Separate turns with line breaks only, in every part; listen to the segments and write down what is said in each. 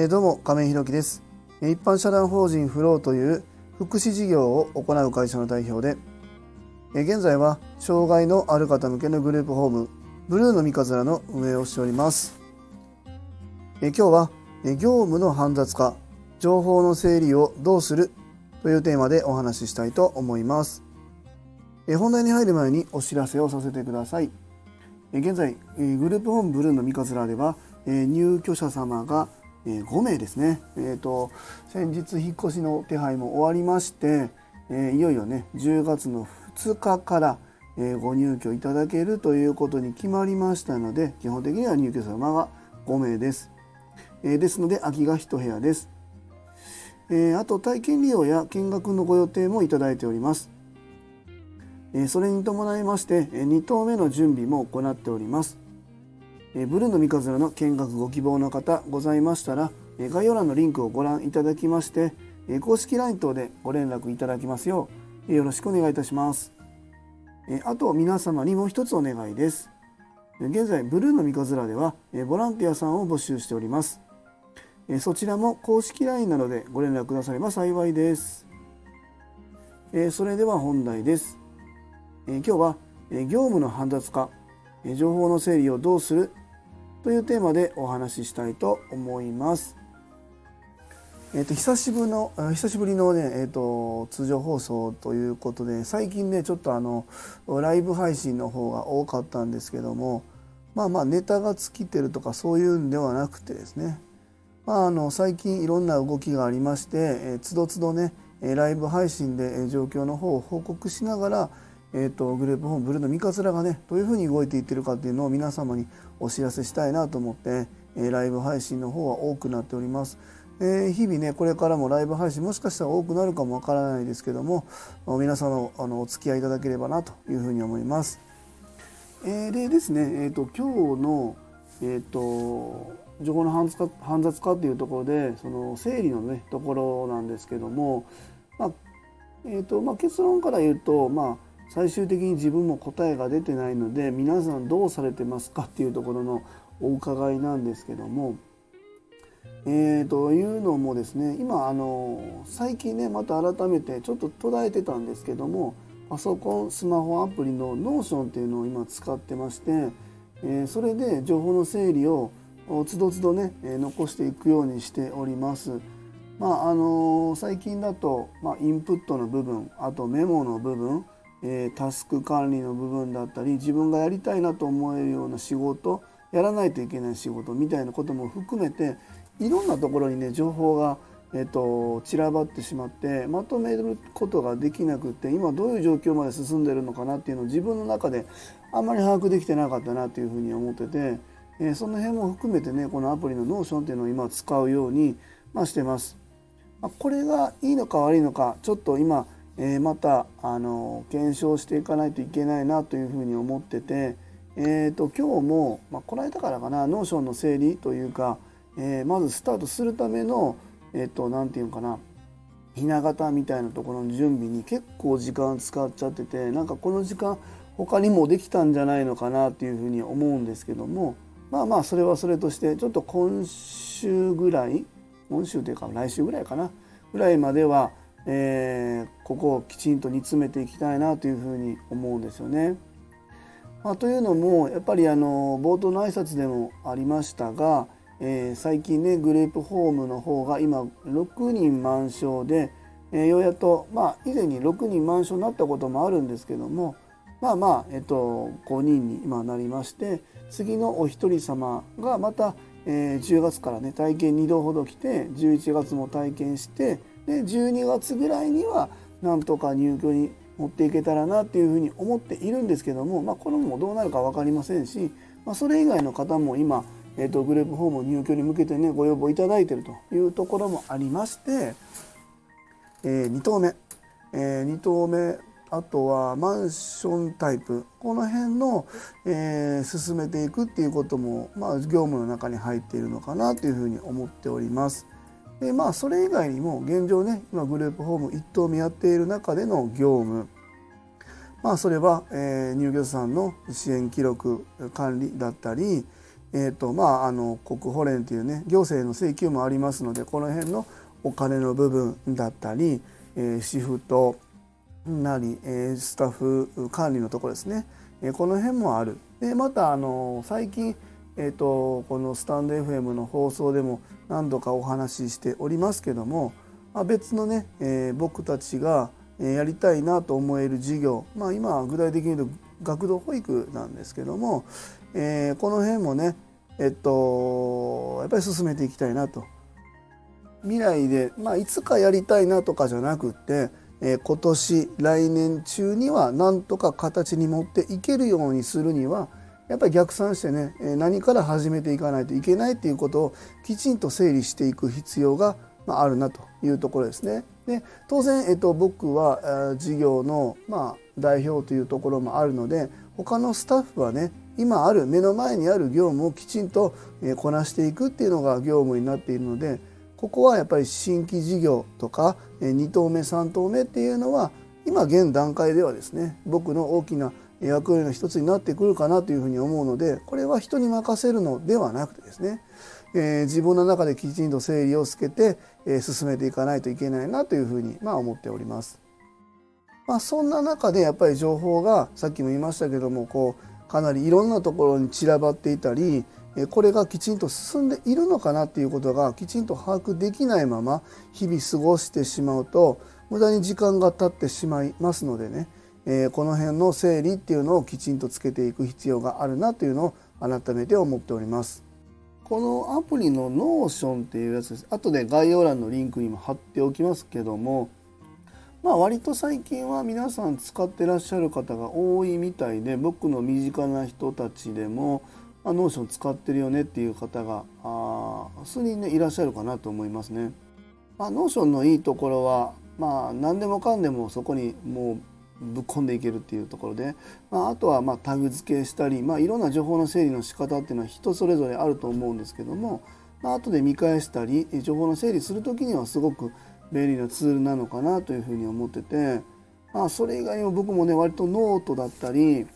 えー、どうも亀井弘樹です。一般社団法人フローという福祉事業を行う会社の代表でえ現在は障害のある方向けのグループホームブルーの三日面の運営をしております。え今日はえ業務の煩雑化情報の整理をどうするというテーマでお話ししたいと思います。え本題に入る前にお知らせをさせてください。現在グループホームブルーの三日面では入居者様がえ5名ですね、えーと、先日引っ越しの手配も終わりまして、えいよいよね10月の2日から、えご入居いただけるということに決まりましたので基本的には入居様が5名です、えですので空きが1部屋です、えあと体験利用や見学のご予定もいただいております。それに伴いまして2棟目の準備も行っております。ブルーの三日面の見学ご希望の方ございましたら概要欄のリンクをご覧いただきまして公式 LINE 等でご連絡いただきますようよろしくお願いいたします。あと皆様にもう一つお願いです。現在ブルーの三日面ではボランティアさんを募集しております。そちらも公式 LINE などでご連絡くだされば幸いです。それでは本題です。今日は業務の煩雑化情報の整理をどうする？というテーマでお話ししたいと思います。えーと、久しぶりの久しぶりのね、えーと、通常放送ということで最近ねちょっとあのライブ配信の方が多かったんですけどもまあまあネタが尽きてるとかそういうんではなくてですね、まあ、あの最近いろんな動きがありまして、つどつどねライブ配信で状況の方を報告しながらえーと、グループホームブルーの三日面がねどういうふうに動いていってるかっていうのを皆様にお知らせしたいなと思って、えー、ライブ配信の方は多くなっております。えー、日々ねこれからもライブ配信もしかしたら多くなるかもわからないですけども皆様のあのお付き合いいただければなというふうに思います。えー、でですね、えーと、今日の、えーと、情報の煩雑化煩雑化っていうところでその整理のねところなんですけども、まあえーとまあ、結論から言うとまあ最終的に自分も答えが出てないので皆さんどうされてますかっていうところのお伺いなんですけども。えー、というのもですね今あの最近ねまた改めてちょっと途絶えてたんですけどもパソコンスマホアプリの Notion っていうのを今使ってまして、え、それで情報の整理をつどつどね、え、残していくようにしております。まああの最近だと、ま、インプットの部分あとメモの部分えー、タスク管理の部分だったり自分がやりたいなと思えるような仕事やらないといけない仕事みたいなことも含めていろんなところにね情報が、えーと、散らばってしまってまとめることができなくって今どういう状況まで進んでるのかなっていうのを自分の中であんまり把握できてなかったなというふうに思ってて、えー、その辺も含めてねこのアプリの Notion っていうのを今使うように、まあ、してます。まあ、これがいいのか悪いのかちょっと今えー、またあの検証していかないといけないなというふうに思ってて、えーと、今日も、まあ、この間からかな Notion の整理というか、えー、まずスタートするための何、えーと、て言うかなひな形みたいなところの準備に結構時間使っちゃっててなんかこの時間他にもできたんじゃないのかなっていうふうに思うんですけどもまあまあそれはそれとしてちょっと今週ぐらい今週というか来週ぐらいかなぐらいまではえー、ここをきちんと煮詰めていきたいなというふうに思うんですよね。まあ、というのもやっぱりあの冒頭の挨拶でもありましたが、えー、最近ねグループホームの方が今6人満床で、えー、ようやっとまあ以前に6人満床になったこともあるんですけどもまあまあ、えっと、5人に今なりまして次のお一人様がまた、えー、10月からね体験2度ほど来て11月も体験してで12月ぐらいにはなんとか入居に持っていけたらなっていうふうに思っているんですけども、まあ、これもどうなるか分かりませんし、まあ、それ以外の方も今、えー、とグループホーム入居に向けてねご要望いただいているというところもありまして、えー、2棟目、えー、2棟目あとはマンションタイプこの辺の、えー、進めていくっていうことも、まあ、業務の中に入っているのかなというふうに思っております。でまあそれ以外にも現状ね今グループホーム1棟目やっている中での業務まあそれは、えー、入居者さんの支援記録管理だったり、えーとまあ、あの国保連というね行政の請求もありますのでこの辺のお金の部分だったり、えー、シフトなり、えー、スタッフ管理のところですね、えー、この辺もある。でまたあの最近、えーと、このスタンド FM の放送でも何度かお話ししておりますけども、まあ、別のね、えー、僕たちがやりたいなと思える事業、まあ、今具体的に言うと学童保育なんですけども、えー、この辺もねえっとやっぱり進めていきたいなと。未来で、まあ、いつかやりたいなとかじゃなくって、え、今年来年中にはなんとか形に持っていけるようにするにはやっぱり逆算してね何から始めていかないといけないっていうことをきちんと整理していく必要があるなというところですね。で当然、えっと、僕は事業の、まあ、代表というところもあるので他のスタッフはね今ある目の前にある業務をきちんとこなしていくっていうのが業務になっているのでここはやっぱり新規事業とか2投目3投目っていうのは今現段階ではですね僕の大きな役割の一つになってくるかなというふうに思うのでこれは人に任せるのではなくてですね、えー、自分の中できちんと整理をつけて、えー、進めていかないといけないなというふうにまあ思っております。まあ、そんな中でやっぱり情報がさっきも言いましたけどもこうかなりいろんなところに散らばっていたりこれがきちんと進んでいるのかなっていうことがきちんと把握できないまま日々過ごしてしまうと無駄に時間が経ってしまいますのでねえ、この辺の整理っていうのをきちんとつけていく必要があるなというのを改めて思っております。このアプリの Notion っていうやつです。後で概要欄のリンクにも貼っておきますけども、まあ割と最近は皆さん使ってらっしゃる方が多いみたいで、僕の身近な人たちでも、まあ、Notion 使ってるよねっていう方があ数人ねいらっしゃるかなと思いますね。まあ、Notion のいいところは、まあ何でもかんでもそこにもうぶっ込んでいけるっていうところで、まあ、あとはまタグ付けしたり、まあ、いろんな情報の整理の仕方っていうのは人それぞれあると思うんですけども、まあ後で見返したり情報の整理する時にはすごく便利なツールなのかなというふうに思ってて、まあ、それ以外にも僕もね割とノートだったり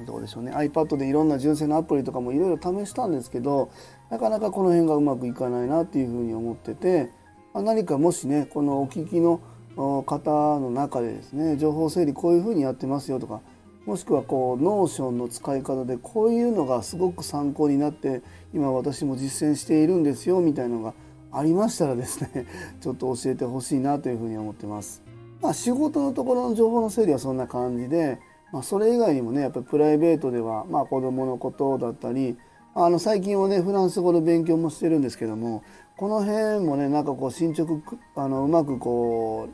どうでしょうね iPad でいろんな純正のアプリとかもいろいろ試したんですけどなかなかこの辺がうまくいかないなっていうふうに思ってて、ま、何かもしねこのお聞きの方の中でですね情報整理こういうふうにやってますよとかもしくはこう Notion の使い方でこういうのがすごく参考になって今私も実践しているんですよみたいなのがありましたらですね ちょっと教えてほしいなというふうに思ってます。まあ、仕事のところの情報の整理はそんな感じで、まあ、それ以外にもねやっぱりプライベートでは、まあ、子どものことだったりあの最近はねフランス語の勉強もしてるんですけどもこの辺もねなんかこう進捗あのうまくこ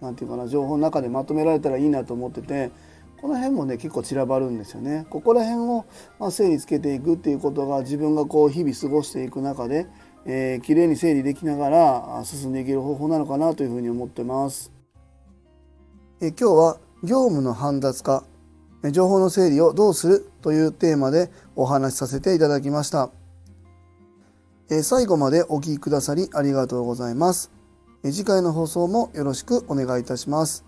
う何て言うかな情報の中でまとめられたらいいなと思っててこの辺もね結構散らばるんですよね。ここら辺を、まあ、整理つけていくっていうことが自分がこう日々過ごしていく中で、えー、きれいに整理できながら進んでいける方法なのかなというふうに思ってます。え今日は業務の煩雑化情報の整理をどうするというテーマでお話しさせていただきました。え最後までお聴きくださりありがとうございます。次回の放送もよろしくお願いいたします。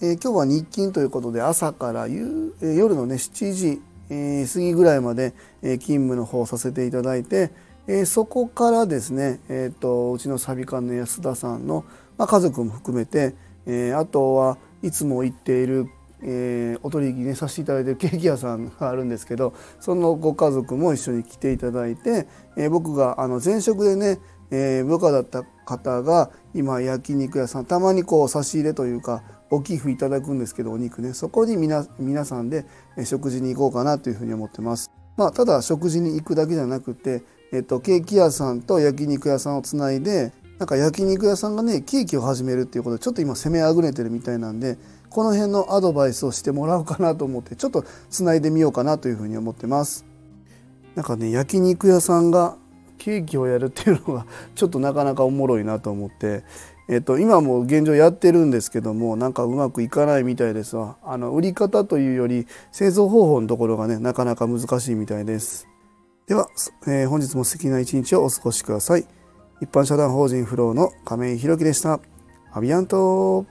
え今日は日勤ということで朝から夕、え夜のね7時、え過ぎぐらいまで、え勤務の方させていただいて、えそこからですね、えーと、うちのサビ館の安田さんの、まあ、家族も含めて、えあとはいつも行っているえー、お取引ねさせていただいてるケーキ屋さんがあるんですけどそのご家族も一緒に来ていただいて、えー、僕があの前職でね、えー、部下だった方が今焼肉屋さんたまにこう差し入れというかお寄付いただくんですけどお肉ねそこに皆皆さんで食事に行こうかなというふうに思ってます。まあ、ただ食事に行くだけじゃなくて、えっと、ケーキ屋さんと焼肉屋さんをつないでなんか焼肉屋さんがねケーキを始めるっていうことでちょっと今攻めあぐねてるみたいなんでこの辺のアドバイスをしてもらおうかなと思ってちょっとつないでみようかなというふうに思ってます。なんかね焼肉屋さんがケーキをやるっていうのが ちょっとなかなかおもろいなと思って、えっと、今も現状やってるんですけどもなんかうまくいかないみたいですわ。あの売り方というより製造方法のところがねなかなか難しいみたいです。では、えー、本日も素敵な一日をお過ごしください。一般社団法人フローの亀井宏樹でした。アビアント